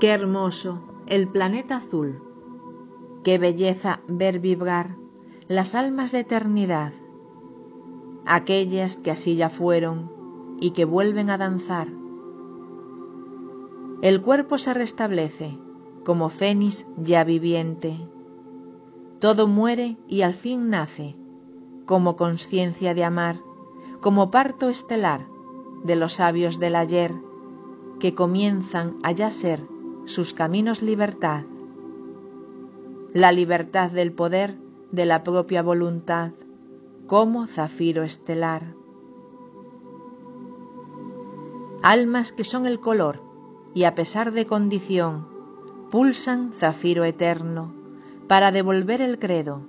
Qué hermoso el planeta azul, qué belleza ver vibrar las almas de eternidad, aquellas que así ya fueron y que vuelven a danzar. El cuerpo se restablece como fénix ya viviente. Todo muere y al fin nace como conciencia de amar, como parto estelar de los sabios del ayer que comienzan a ya ser sus caminos libertad, la libertad del poder de la propia voluntad, como zafiro estelar. Almas que son el color y a pesar de condición, pulsan zafiro eterno para devolver el credo,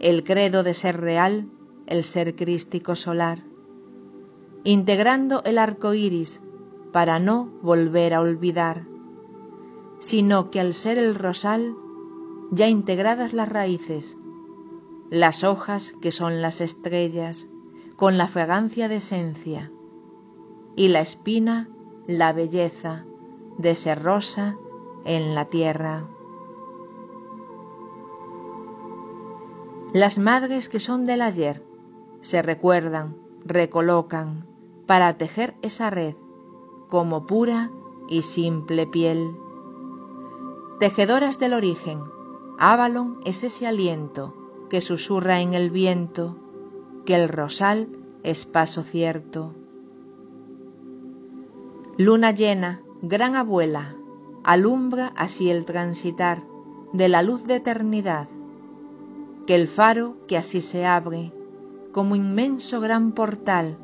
el credo de ser real, el ser crístico solar, integrando el arco iris para no volver a olvidar sino que al ser el rosal, ya integradas las raíces, las hojas que son las estrellas, con la fragancia de esencia, y la espina, la belleza de ser rosa en la tierra. Las madres que son del ayer se recuerdan, recolocan, para tejer esa red como pura y simple piel Tejedoras del origen, Avalon es ese aliento que susurra en el viento, que el rosal es paso cierto. Luna llena, gran abuela, alumbra así el transitar de la luz de eternidad, que el faro que así se abre, como inmenso gran portal,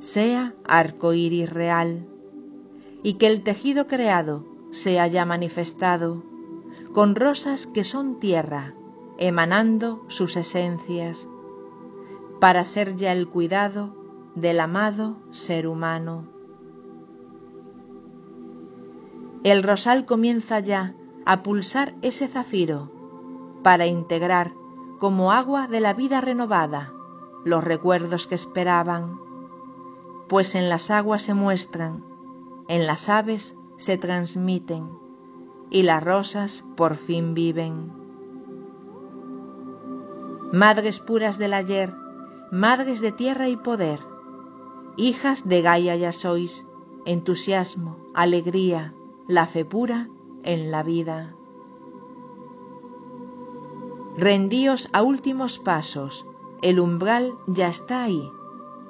sea arco iris real, y que el tejido creado se haya manifestado, con rosas que son tierra, emanando sus esencias, para ser ya el cuidado del amado ser humano. El rosal comienza ya a pulsar ese zafiro, para integrar como agua de la vida renovada los recuerdos que esperaban, pues en las aguas se muestran, en las aves se transmiten y las rosas por fin viven. Madres puras del ayer, madres de tierra y poder, hijas de Gaia ya sois, entusiasmo, alegría, la fe pura en la vida. Rendíos a últimos pasos, el umbral ya está ahí,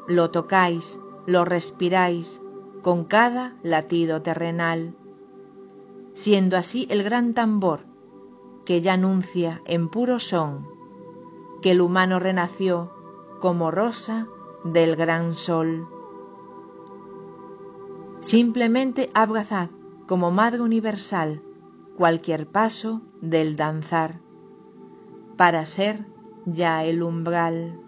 lo tocáis, lo respiráis, con cada latido terrenal, siendo así el gran tambor que ya anuncia en puro son que el humano renació como rosa del gran sol. Simplemente abrazad como Madre Universal cualquier paso del danzar, para ser ya el umbral.